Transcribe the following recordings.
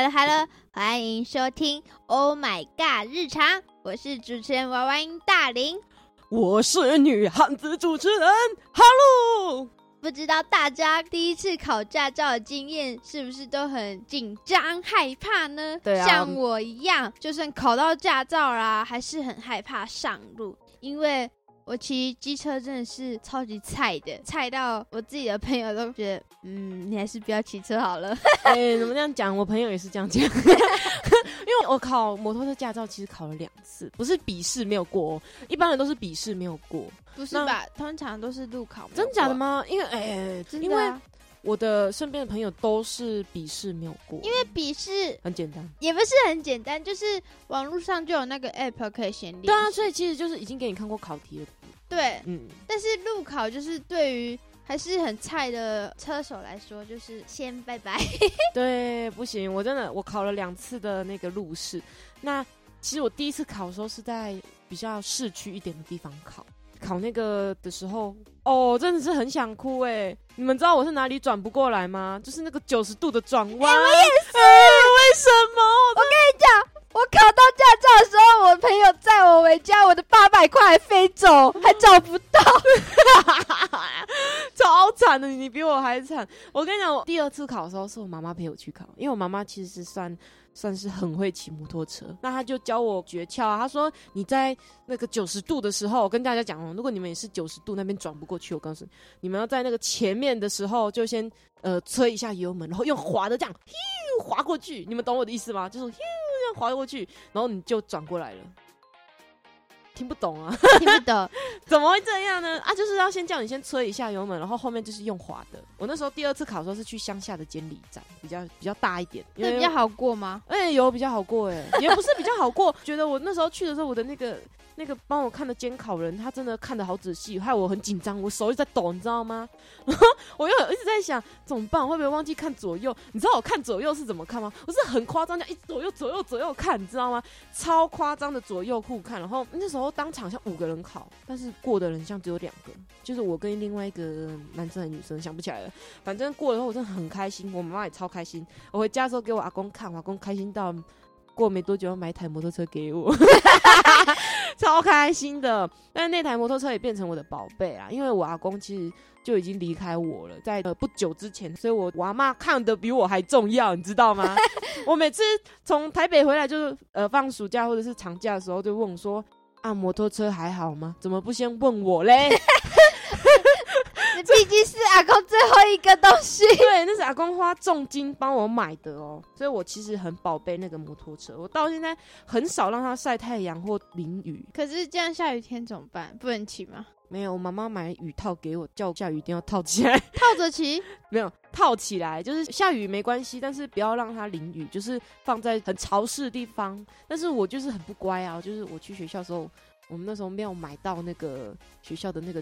Hello Hello，欢迎收听 Oh My God 日常，我是主持人娃娃音大林。我是女汉子主持人，Hello。不知道大家第一次考驾照的经验是不是都很紧张害怕呢？对啊像我一样，就算考到驾照啦，还是很害怕上路，因为我骑机车真的是超级菜的，菜到我自己的朋友都觉得，嗯，你还是不要骑车好了。哎、怎么这样讲？我朋友也是这样讲，因为我考摩托车驾照其实考了两次，不是笔试没有过、哦，一般人都是笔试没有过，不是吧？通常都是路考，真假的？吗？因为哎、因为真的啊、我的身边的朋友都是笔试没有过，因为因为笔试很简单。也不是很简单，就是网络上就有那个 app 可以先练。对啊，所以其实就是已经给你看过考题了。对，嗯，但是路考就是对于还是很菜的车手来说，就是先拜拜。对，不行，我真的我考了两次的那个路试。那其实我第一次考的时候是在比较市区一点的地方考，考那个的时候，哦，真的是很想哭哎！你们知道我是哪里转不过来吗？就是那个九十度的转弯。我也是、为什么？我我考到驾照的时候，我朋友载我回家，我的八百块飞走，还找不到。超惨的，你比我还惨。我跟你讲，我第二次考的时候是我妈妈陪我去考，因为我妈妈其实是算算是很会骑摩托车，那她就教我诀窍啊。她说你在那个九十度的时候，我跟大家讲哦，如果你们也是九十度那边转不过去，我告诉你，你们要在那个前面的时候就先呃吹一下油门，然后用滑的这样咻滑过去，你们懂我的意思吗？就是咻滑过去，然后你就转过来了。听不懂啊？听不懂，怎么会这样呢？啊，就是要先叫你先吹一下油门，然后后面就是用滑的。我那时候第二次考的时候是去乡下的监理站，比较比较大一点，因为那比较好过吗？哎、有比较好过哎、也不是比较好过，觉得我那时候去的时候，我的那个那个帮我看的监考人，他真的看的好仔细，害我很紧张，我手一直在抖，你知道吗？然 后我又一直在想怎么办，会不会忘记看左右？你知道我看左右是怎么看吗？我是很夸张，这样一直左右左右左右看，你知道吗？超夸张的左右互看，然后那时候当场像五个人考，但是过的人像只有两个，就是我跟另外一个男生和女生，想不起来了。反正过了以后我真的很开心，我妈妈也超开心。我回家的时候给我阿公看，我阿公开心到过没多久要买一台摩托车给我，超开心的。但是那台摩托车也变成我的宝贝啊，因为我阿公其实就已经离开我了，在呃不久之前，所以我我阿妈看的比我还重要，你知道吗？我每次从台北回来，就是呃放暑假或者是长假的时候，就问我说。啊，摩托车还好吗？怎么不先问我嘞？你 毕竟是阿公最后一个东西。对，那是阿公花重金帮我买的哦，所以我其实很宝贝那个摩托车。我到现在很少让它晒太阳或淋雨。可是这样下雨天怎么办？不能骑吗？没有，我妈妈买雨套给我，叫我下雨一定要套起来。套着骑？没有套起来，就是下雨没关系，但是不要让它淋雨，就是放在很潮湿的地方。但是我就是很不乖啊，就是我去学校的时候，我们那时候没有买到那个学校的那个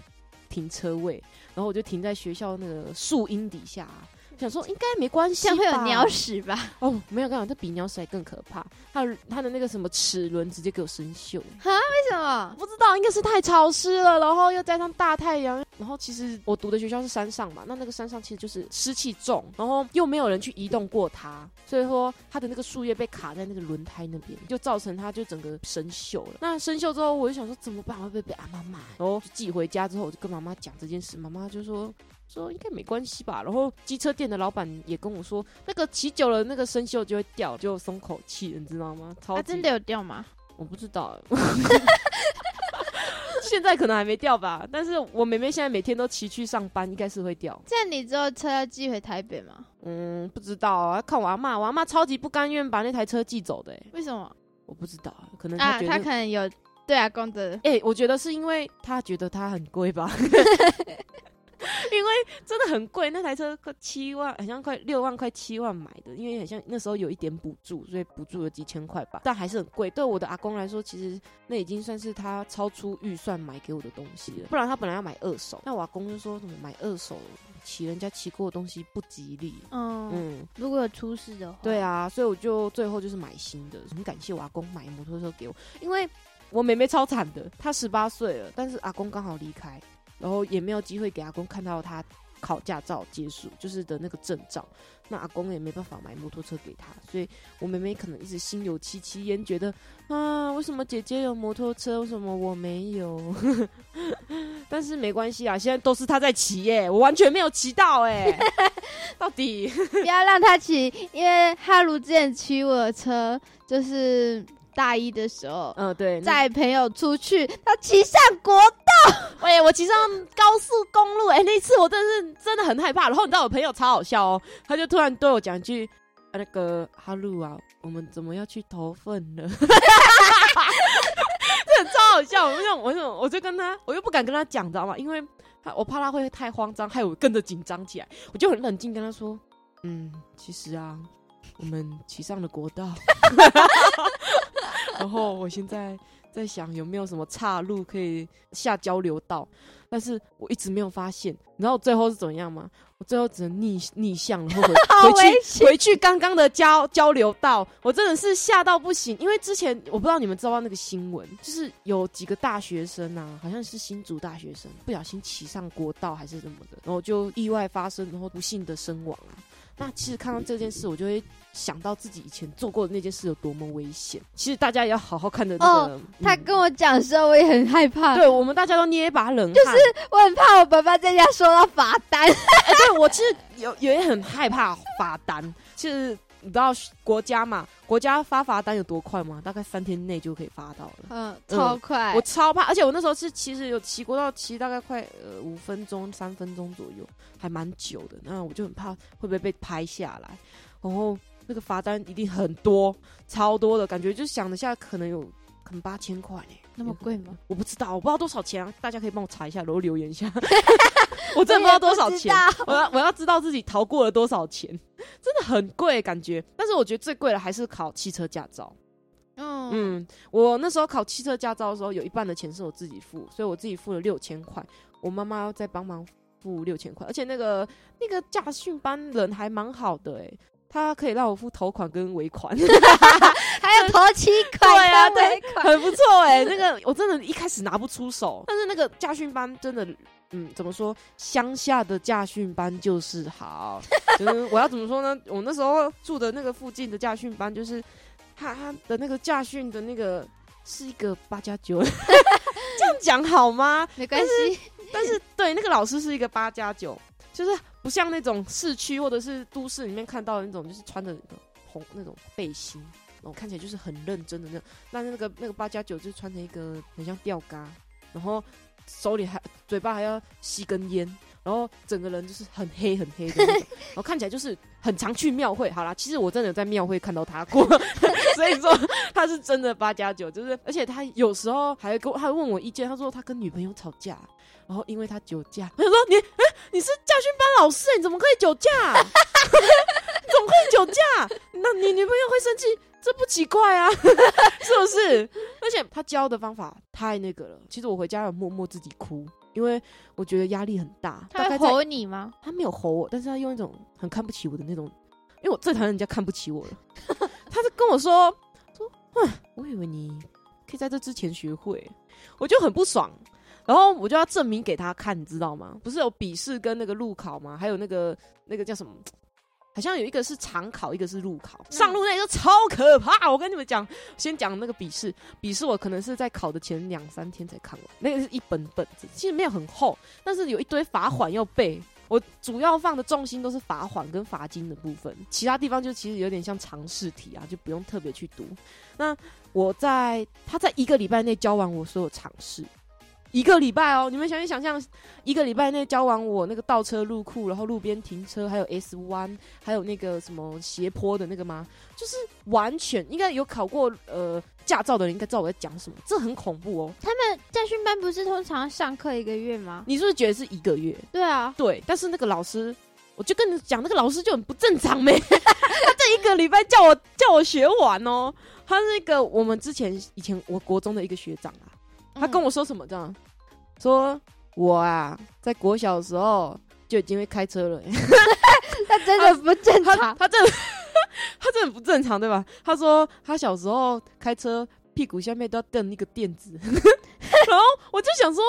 停车位，然后我就停在学校那个树荫底下、啊，想说应该没关系这样会有鸟屎吧？哦，没有跟你讲，这比鸟屎还更可怕。它的它的那个什么齿轮直接给我生锈，为什么？不知道应该是太潮湿了，然后又加上大太阳，然后其实我读的学校是山上嘛，那那个山上其实就是湿气重，然后又没有人去移动过它，所以说它的那个树叶被卡在那个轮胎那边，就造成它就整个生锈了。那生锈之后，我就想说怎么办？会不会被阿妈骂？然后寄回家之后，我就跟妈妈讲这件事，妈妈就说。说应该没关系吧，然后机车店的老板也跟我说，那个骑久了那个生锈就会掉，就松口气，你知道吗？超级它啊真的有掉吗？我不知道，现在可能还没掉吧。但是我妹妹现在每天都骑去上班，应该是会掉。这样你之后车要寄回台北吗？嗯，不知道啊，看我阿妈，我阿妈超级不甘愿把那台车寄走的、欸，为什么我不知道，可能她啊？他可能有对啊公的，哎、我觉得是因为她觉得它很贵吧。因为真的很贵，那台车快七万，好像快六万，快七万买的。因为好像那时候有一点补助，所以补助了几千块吧，但还是很贵。对我的阿公来说，其实那已经算是他超出预算买给我的东西了。不然他本来要买二手，那我阿公就说什么买二手骑人家骑过的东西不吉利。嗯，嗯，如果有出事的话，对啊，所以我就最后就是买新的，很感谢我阿公买摩托车给我，因为我妹妹超惨的，她十八岁了，但是阿公刚好离开，然后也没有机会给阿公看到他考驾照结束，就是的那个证照。那阿公也没办法买摩托车给他，所以我妹妹可能一直心有戚戚焉，觉得啊，为什么姐姐有摩托车，为什么我没有？但是没关系啊，现在都是他在骑耶，我完全没有骑到哎，到底不要让他骑，因为哈鲁之前骑我的车，就是大一的时候，嗯，对，载朋友出去，他骑上国 喂，我骑上高速公路，哎，那次我真的是真的很害怕。然后你知道我朋友超好笑哦，他就突然对我讲一句：“那个哈鲁啊，我们怎么要去投粪了？” 这超好笑。我就我就我就跟他，我又不敢跟他讲，知道吗？因为他我怕他会太慌张，害我跟着紧张起来。我就很冷静跟他说：“嗯，其实啊，我们骑上了国道，然后我现在。”在想有没有什么岔路可以下交流道，但是我一直没有发现。然后最后是怎么样吗？我最后只能逆逆向，然后回去 回去刚刚的交交流道。我真的是吓到不行，因为之前我不知道你们知道那个新闻，就是有几个大学生啊，好像是新竹大学生，不小心骑上国道还是什么的，然后就意外发生，然后不幸的身亡啊。那其实看到这件事，我就会想到自己以前做过的那件事有多么危险。其实大家也要好好看着那个。他跟我讲的时候，我也很害怕。对我们大家都捏一把冷汗。就是我很怕我爸爸在家收到罚单。哎，对我其实有也很害怕罚单。其实。你知道国家嘛？国家发罚单有多快吗？大概三天内就可以发到了。嗯，超快。我超怕，而且我那时候是其实有骑国道，骑大概快呃五分钟、三分钟左右，还蛮久的。那我就很怕会不会被拍下来，然后那个罚单一定很多，超多的感觉，就想了下，可能有可能八千块呢。那么贵吗？我不知道，我不知道多少钱啊！大家可以帮我查一下，然后留言一下。我真的不知道多少钱，我要我要知道自己逃过了多少钱，真的很贵感觉。但是我觉得最贵的还是考汽车驾照。嗯嗯，我那时候考汽车驾照的时候，有一半的钱是我自己付，所以我自己付了六千块，我妈妈要再帮忙付六千块，而且那个那个驾训班人还蛮好的哎。他可以让我付头款跟尾款，还有头期款，对啊，对，很不错哎。那个我真的一开始拿不出手，但是那个驾训班真的，嗯，怎么说？乡下的驾训班就是好。就是我要怎么说呢？我那时候住的那个附近的驾训班，就是他他的那个驾训的那个是一个八加九，这样讲好吗？没关系，但是对那个老师是一个八加九。就是不像那种市区或者是都市里面看到的那种，就是穿着红那种背心，然后看起来就是很认真的那种。那那个那个八加九就穿着一个很像吊嘎，然后手里还嘴巴还要吸根烟，然后整个人就是很黑很黑的，然后看起来就是很常去庙会。好啦，其实我真的在庙会看到他过，所以说他是真的八加九，就是而且他有时候还跟还问我意见，他说他跟女朋友吵架。然后因为他酒驾，他说你哎你是驾训班老师，你怎么可以酒驾？怎么可以酒驾？那你女朋友会生气，这不奇怪啊，是不是？而且他教的方法太那个了。其实我回家有默默自己哭，因为我觉得压力很大。他吼你吗？他没有吼我，但是他用一种很看不起我的那种，因为我最讨厌人家看不起我了。他就跟我说说，我以为你可以在这之前学会，我就很不爽。然后我就要证明给他看，你知道吗？不是有笔试跟那个路考吗？还有那个那个叫什么？好像有一个是常考，一个是路考。上路那个超可怕！我跟你们讲，先讲那个笔试。笔试我可能是在考的前两三天才看完，那个是一本本子，其实没有很厚，但是有一堆罚款要背。我主要放的重心都是罚款跟罚金的部分，其他地方就其实有点像常试题啊，就不用特别去读。那我在他在一个礼拜内教完我所有常试。一个礼拜哦，你们想一想象，一个礼拜内教完我那个倒车入库，然后路边停车，还有 S 弯，还有那个什么斜坡的那个吗？就是完全应该有考过呃驾照的人应该知道我在讲什么，这很恐怖哦。他们驾训班不是通常上课一个月吗？你是不是觉得是一个月？对啊，对。但是那个老师，我就跟你讲，那个老师就很不正常没，他这一个礼拜叫我叫我学完哦。他是一个我们之前以前我国中的一个学长啊。他跟我说什么这样？说我啊，在国小的时候就已经会开车了。他真的不正常，他真的 他真的不正常，对吧？他说他小时候开车屁股下面都要蹬一个垫子，然后我就想说，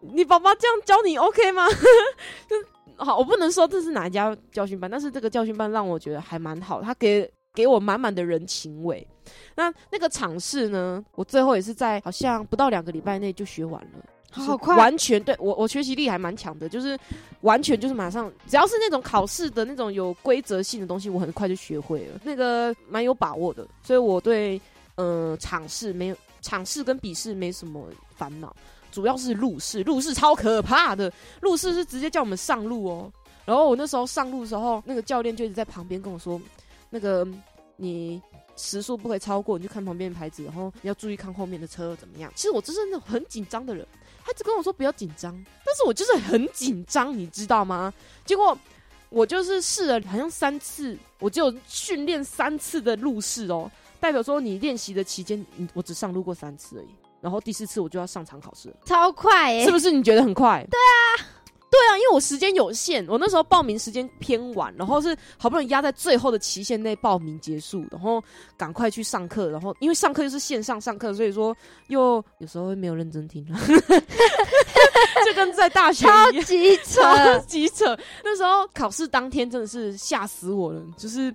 你爸爸这样教你 OK 吗？就好，我不能说这是哪一家教训班，但是这个教训班让我觉得还蛮好，他给给我满满的人情味。那那个场试呢，我最后也是在好像不到两个礼拜内就学完了。好快，完全对我我学习力还蛮强的，就是完全就是马上，只要是那种考试的那种有规则性的东西，我很快就学会了，那个蛮有把握的，所以我对呃场试没有场试跟笔试没什么烦恼，主要是路试，路试超可怕的，路试是直接叫我们上路哦，然后我那时候上路的时候，那个教练就一直在旁边跟我说，那个你。时速不可以超过，你就看旁边的牌子，然后你要注意看后面的车怎么样。其实我就是那种很紧张的人。他只跟我说不要紧张，但是我就是很紧张，你知道吗？结果我就是试了好像三次，我只有训练三次的路试哦，代表说你练习的期间，我只上路过三次而已。然后第四次我就要上场考试，超快，是不是？你觉得很快？对啊。对啊，因为我时间有限，我那时候报名时间偏晚，然后是好不容易压在最后的期限内报名结束，然后赶快去上课，然后因为上课又是线上上课，所以说又有时候会没有认真听，就跟在大学超级扯，超级扯。那时候考试当天真的是吓死我了，就是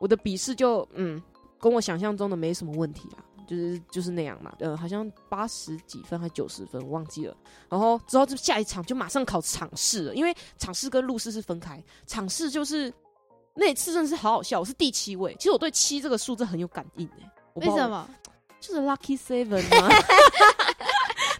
我的笔试就嗯，跟我想象中的没什么问题啊。就是就是那样嘛，呃，好像八十几分还九十分，忘记了。然后之后就下一场就马上考场试了，因为场试跟路试是分开。场试就是那次真的是好好笑，我是第七位。其实我对七这个数字很有感应诶。为什么？就是 lucky seven 吗。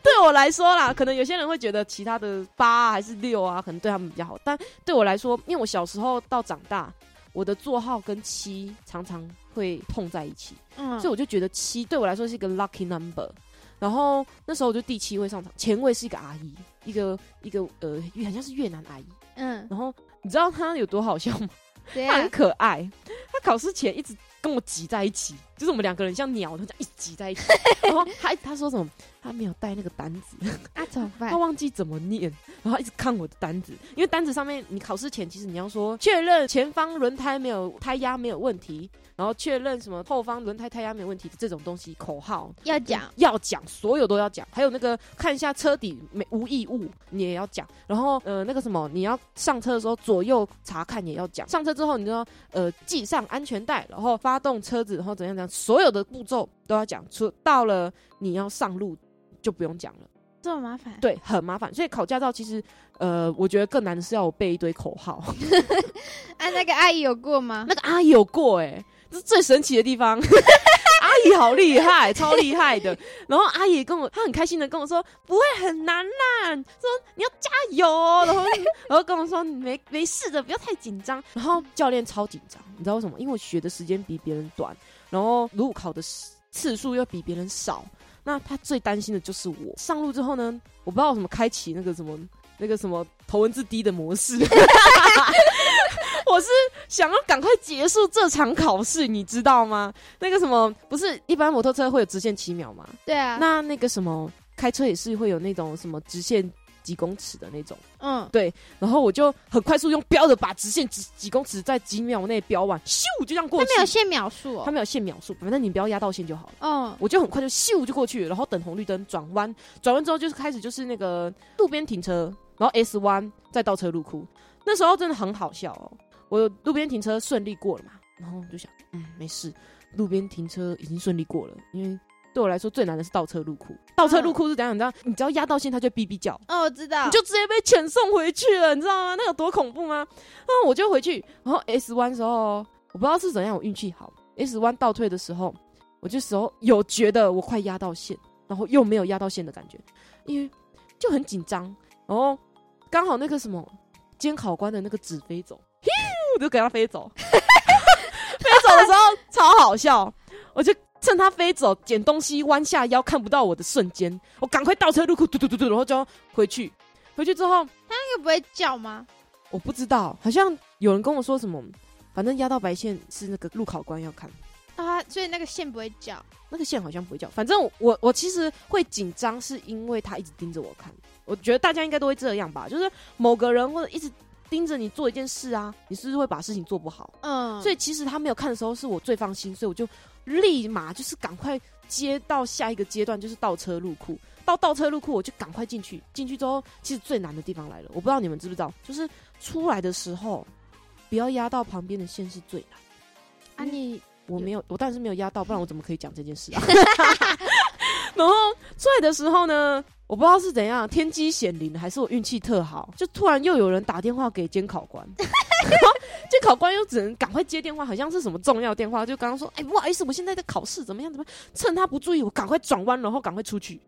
对我来说啦，可能有些人会觉得其他的八啊还是六啊，可能对他们比较好。但对我来说，因为我小时候到长大，我的座号跟七常常。会碰在一起，所以我就觉得七对我来说是一个 lucky number。然后那时候我就第七位上场，前位是一个阿姨，一个一个呃，好像是越南阿姨。嗯，然后你知道她有多好笑吗？她很可爱。她考试前一直跟我挤在一起，就是我们两个人像鸟，一直挤在一起。然后他他说什么？他没有带那个单子啊？怎么办？他忘记怎么念，然后一直看我的单子，因为单子上面你考试前其实你要说确认前方轮胎没有胎压没有问题。然后确认什么后方轮胎胎压没有问题的这种东西，口号要讲，要讲，所有都要讲。还有那个看一下车底没无异物，你也要讲。然后呃那个什么，你要上车的时候左右查看也要讲。上车之后，你就要呃系上安全带，然后发动车子，然后怎样怎样，所有的步骤都要讲。出到了你要上路就不用讲了，这么麻烦？对，很麻烦。所以考驾照其实呃，我觉得更难的是要我背一堆口号。哎，那个阿姨有过吗？那个阿姨有过哎。这是最神奇的地方，阿姨好厉害，超厉害的。然后阿姨跟我，她很开心的跟我说，不会很难啦，说你要加油哦。然后，然后跟我说没没事的，不要太紧张。然后教练超紧张，你知道为什么？因为我学的时间比别人短，然后路考的次数又比别人少。那他最担心的就是我上路之后呢，我不知道怎么开启那个什么那个什么头文字 D 的模式。我是想要赶快结束这场考试，你知道吗？那个什么，不是一般摩托车会有直线七秒吗？对啊。那那个什么，开车也是会有那种什么直线几公尺的那种。嗯，对。然后我就很快速用标的把直线几几公尺在几秒内标完，咻就这样过去。它没有限秒数，它没有限秒数，反正你不要压到线就好了。嗯，我就很快就咻就过去，然后等红绿灯转弯，转弯之后就是开始就是那个路边停车，然后 S 弯再倒车入库。那时候真的很好笑哦。我路边停车顺利过了嘛，然后就想，嗯，没事，路边停车已经顺利过了。因为对我来说最难的是倒车入库，倒车入库是怎样？你知道？你只要压到线，它就哔哔叫。哦，我知道。你就直接被遣送回去了，你知道吗？那有多恐怖吗？那我就回去，然后 S 弯时候，我不知道是怎样，我运气好，S 弯倒退的时候，我就时候有觉得我快压到线，然后又没有压到线的感觉，因为就很紧张。然后刚好那个什么监考官的那个纸飞走。我就给他飞走，飞走的时候超好笑。我就趁他飞走捡东西，弯下腰看不到我的瞬间，我赶快倒车入库，嘟嘟嘟嘟，然后就回去。回去之后，他那个不会叫吗？我不知道，好像有人跟我说什么，反正压到白线是那个路考官要看啊，所以那个线不会叫。那个线好像不会叫，反正我我其实会紧张，是因为他一直盯着我看。我觉得大家应该都会这样吧，就是某个人或者一直。盯着你做一件事啊，你是不是会把事情做不好？嗯，所以其实他没有看的时候，是我最放心，所以我就立马就是赶快接到下一个阶段，就是倒车入库。到倒车入库，我就赶快进去。进去之后，其实最难的地方来了，我不知道你们知不知道，就是出来的时候不要压到旁边的线是最难。啊，你我没有，我当然是没有压到，不然我怎么可以讲这件事啊？然后出来的时候呢，我不知道是怎样，天机显灵，还是我运气特好，就突然又有人打电话给监考官，监考官又只能赶快接电话，好像是什么重要电话，就刚刚说，哎，不好意思，我现在在考试，怎么样？怎么样？趁他不注意，我赶快转弯，然后赶快出去。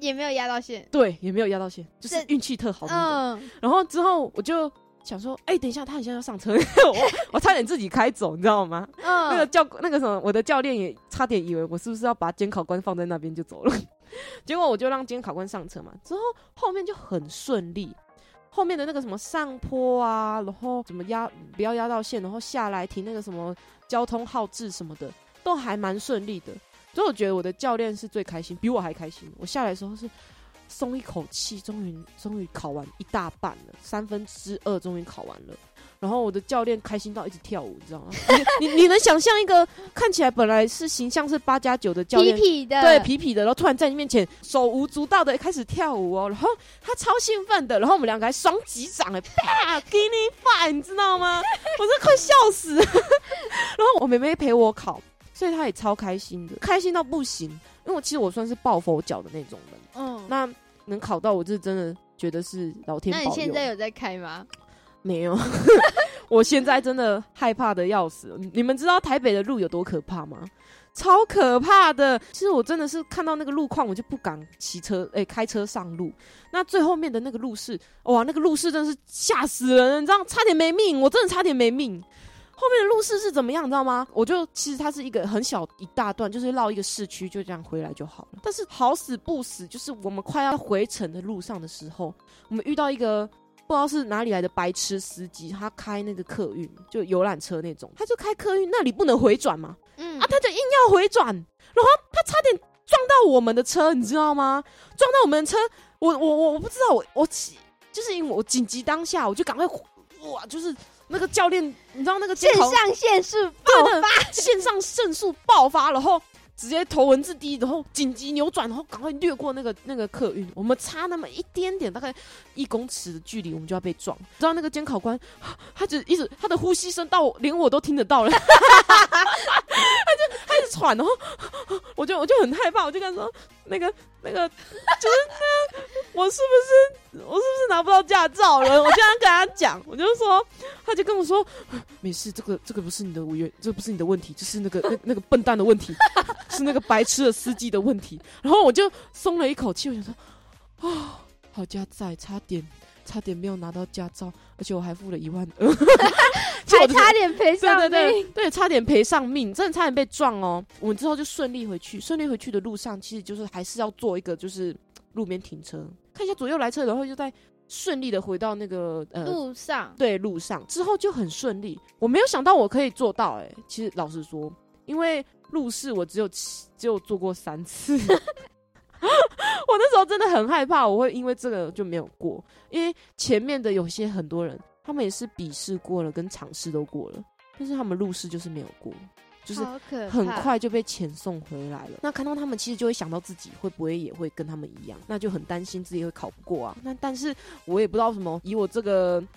也没有压到线，对，也没有压到线，就是运气特好的那种。嗯，然后之后我就想说，哎、等一下，他好像要上车，我我差点自己开走，你知道吗？嗯那个嗯，教那个什么，我的教练也差点以为我是不是要把监考官放在那边就走了，结果我就让监考官上车嘛，之后后面就很顺利，后面的那个什么上坡啊，然后怎么压不要压到线，然后下来停那个什么交通号志什么的，都还蛮顺利的，所以我觉得我的教练是最开心，比我还开心。我下来的时候是松一口气，终于终于考完一大半了，三分之二终于考完了。然后我的教练开心到一直跳舞，你知道吗？你你你能想象一个看起来本来是形象是八加九的教练，痞痞的，对痞痞的，然后突然在你面前手无足蹈的开始跳舞哦，然后他超兴奋的，然后我们两个还双击掌哎，啪，give me five，你知道吗？我真快笑死了。然后我妹妹陪我考，所以她也超开心的，开心到不行。因为我其实我算是抱佛脚的那种人，嗯，那能考到我是真的觉得是老天那。你现在有在开吗？没有，我现在真的害怕的要死。你们知道台北的路有多可怕吗？超可怕的！其实我真的是看到那个路况，我就不敢骑车，哎、开车上路。那最后面的那个路是，哇，那个路是真的是吓死人，你知道，差点没命，我真的差点没命。后面的路是是怎么样，你知道吗？我就其实它是一个很小一大段，就是绕一个市区，就这样回来就好了。但是好死不死，就是我们快要回程的路上的时候，我们遇到一个不知道是哪里来的白痴司机，他开那个客运，就游览车那种，他就开客运，那里不能回转嘛，嗯。啊，他就硬要回转，然后他差点撞到我们的车，你知道吗？撞到我们的车，我我我我不知道，我我起就是因为我紧急当下，我就赶快哇，就是那个教练，你知道那个线上限速爆发。线上胜速爆发，然后直接头文字 D，然后紧急扭转，然后赶快掠过那个那个客运，我们差那么一点点，大概一公尺的距离，我们就要被撞。知道那个监考官，他就一直他的呼吸声到连我都听得到了，他就开始喘，然后我就我就很害怕，我就跟他说 那个那个就是那我是不是我是不是拿不到驾照了？我这样跟他讲，我就说，他就跟我说。没事，这个这个不是你的原，这不是你的问题，这是那个那那个笨蛋的问题，是那个白痴的司机的问题。然后我就松了一口气，我想说，啊、好家在，差点差点没有拿到驾照，而且我还付了一万二，还差点赔对上对对命。对，差点赔上命，真的差点被撞哦。我们之后就顺利回去，顺利回去的路上，其实就是还是要做一个就是路边停车，看一下左右来车，然后就再顺利的回到那个呃路上，对路上。之后就很顺利。我没有想到我可以做到、欸，哎，其实老实说，因为路试我只有只有做过三次，我那时候真的很害怕，我会因为这个就没有过，因为前面的有些很多人，他们也是笔试过了，跟场试都过了，但是他们路试就是没有过，就是很快就被遣送回来了。那看到他们，其实就会想到自己会不会也会跟他们一样，那就很担心自己会考不过啊。那但是我也不知道什么，以我这个。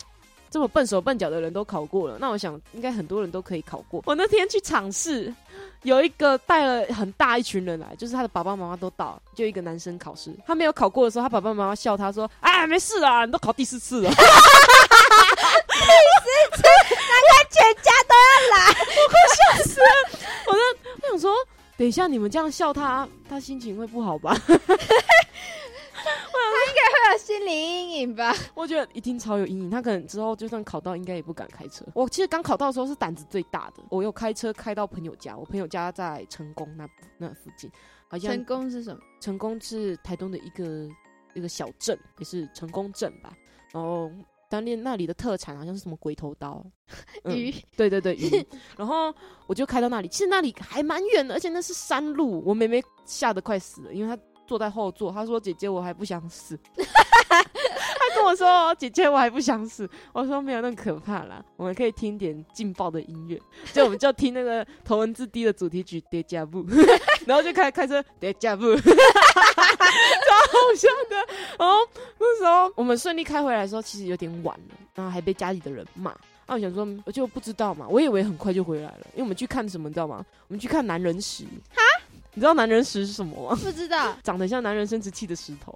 这么笨手笨脚的人都考过了，那我想应该很多人都可以考过。我那天去尝试，有一个带了很大一群人来，就是他的爸爸妈妈都到，就一个男生考试，他没有考过的时候，他爸爸妈妈笑他说：“哎，没事啊，你都考第四次了。”第四次，难怪全家都我想说，等一下你们这样笑他，他心情会不好吧？会有心理阴影吧？我觉得一定超有阴影。他可能之后就算考到，应该也不敢开车。我其实刚考到的时候是胆子最大的，我有开车开到朋友家，我朋友家在成功那那附近，好像成功是什么？成功是台东的一个一个小镇，也是成功镇吧。然后当年那里的特产好像是什么鬼头刀，嗯鱼对对对，鱼。然后我就开到那里，其实那里还蛮远的，而且那是山路。我妹妹吓得快死了，因为她坐在后座，她说：“姐姐，我还不想死。”她跟我说：“姐姐，我还不想死。”我说：“没有那么可怕啦，我们可以听点劲爆的音乐。”就我们就听那个头文字 D 的主题曲《Deja Vu》，然后就开开车《Deja Vu》，好笑的。然后那时候我们顺利开回来的时候，其实有点晚了，然后还被家里的人骂。那我想说，我就不知道嘛，我以为很快就回来了，因为我们去看什么，你知道吗？我们去看男人石。哈？你知道男人石是什么吗？不知道，长得像男人生殖器的石头。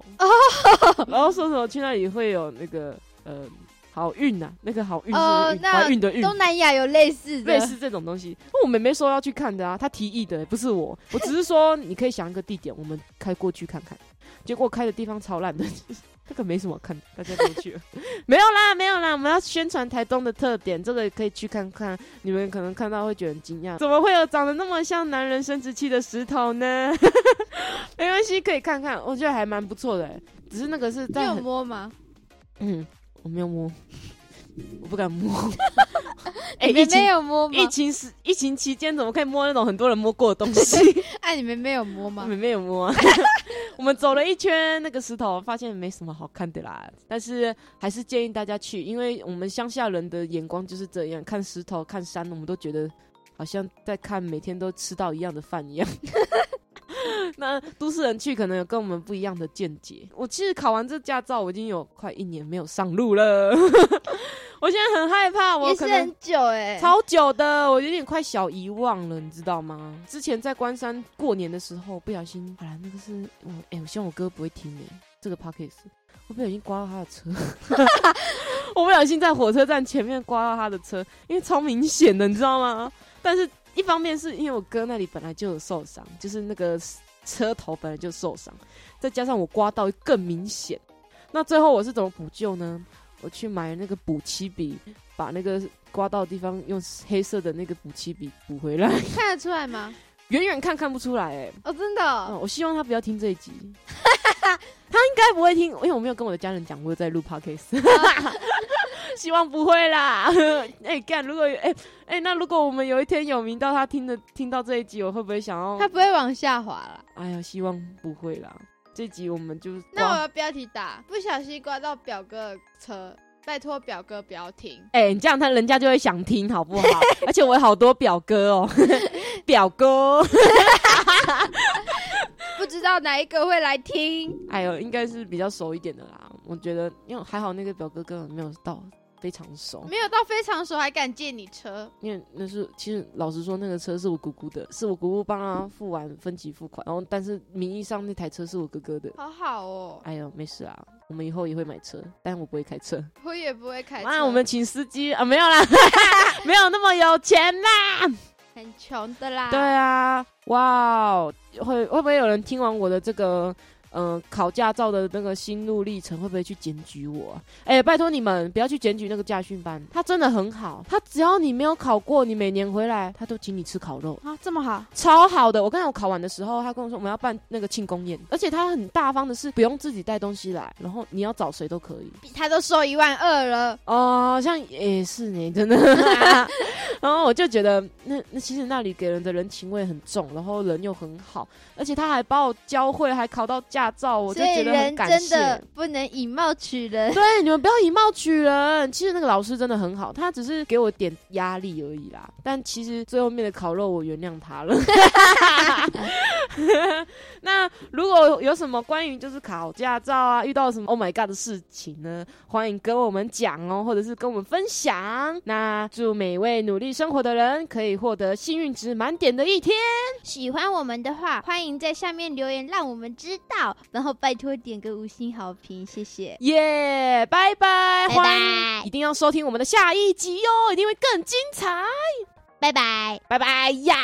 然后说什么去那里会有那个呃好运呐？那个好运是怀孕的运。东南亚有类似类似这种东西。我妹妹说要去看的啊，她提议的，不是我。我只是说你可以想一个地点，我们开过去看看。结果开的地方超烂的。这个没什么看，大家都去了。没有啦，没有啦，我们要宣传台东的特点，这个可以去看看。你们可能看到会觉得很惊讶，怎么会有长得那么像男人生殖器的石头呢？没关系，可以看看，我觉得还蛮不错的。只是那个是在有摸吗？嗯，我没有摸。我不敢摸，哎，你们没有摸吗？疫情时疫情期间怎么可以摸那种很多人摸过的东西？哎，你们没有摸吗？你们没有摸。我们走了一圈那个石头，发现没什么好看的啦。但是还是建议大家去，因为我们乡下人的眼光就是这样，看石头、看山，我们都觉得好像在看每天都吃到一样的饭一样。那都市人去可能有跟我们不一样的见解。我其实考完这驾照，我已经有快一年没有上路了。我现在很害怕，我也是很久哎，超久的，我有点快小遗忘了，你知道吗？之前在关山过年的时候，不小心，好啦，那个是我，哎，我希望我哥不会听哎，这个 pockets，我不小心刮到他的车，我不小心在火车站前面刮到他的车，因为超明显的，你知道吗？但是一方面是因为我哥那里本来就有受伤，就是那个车头本来就受伤，再加上我刮到更明显，那最后我是怎么补救呢？我去买那个补漆笔，把那个刮到的地方用黑色的那个补漆笔补回来。看得出来吗？远远看看不出来，哎，哦，真的。我希望他不要听这一集，他应该不会听，因为我没有跟我的家人讲过在录 podcast。希望不会啦。哎，干，如果哎哎，那如果我们有一天有名到他听的听到这一集，我会不会想要？他不会往下滑了。哎呀，希望不会啦。这集我们就那我要标题打不小心刮到表哥的车，拜托表哥不要听。哎，你这样他人家就会想听，好不好？而且我有好多表哥哦，表哥，不知道哪一个会来听。哎呦，应该是比较熟一点的啦。我觉得，因为还好那个表哥根本没有到。非常熟，没有到非常熟还敢借你车？因为那是其实老实说，那个车是我姑姑的，是我姑姑帮他付完分期付款，然后但是名义上那台车是我哥哥的。好好哦，哎呦，没事啊，我们以后也会买车，但我不会开车，我也不会开。那我们请司机啊，没有啦，没有那么有钱啦，很穷的啦。对啊，哇，会会不会有人听完我的这个？嗯，考驾照的那个心路历程会不会去检举我？哎，拜托你们不要去检举那个驾训班，他真的很好，他只要你没有考过，你每年回来他都请你吃烤肉啊，这么好，超好的。我刚才我考完的时候，他跟我说我们要办那个庆功宴，而且他很大方的是不用自己带东西来，然后你要找谁都可以，他都收一万二了哦，好像也是呢，真的。然后我就觉得那那其实那里给人的人情味很重，然后人又很好，而且他还把我教会，还考到驾。驾照，我就觉得很感谢。不能以貌取人，对，你们不要以貌取人。其实那个老师真的很好，他只是给我点压力而已啦。但其实最后面的烤肉，我原谅他了。那如果有什么关于就是考驾照啊，遇到什么 Oh my God 的事情呢？欢迎跟我们讲哦，或者是跟我们分享。那祝每位努力生活的人可以获得幸运值满点的一天。喜欢我们的话，欢迎在下面留言，让我们知道。然后拜托点个五星好评，谢谢。耶，拜拜，拜拜，一定要收听我们的下一集哟，一定会更精彩。拜拜，拜拜呀。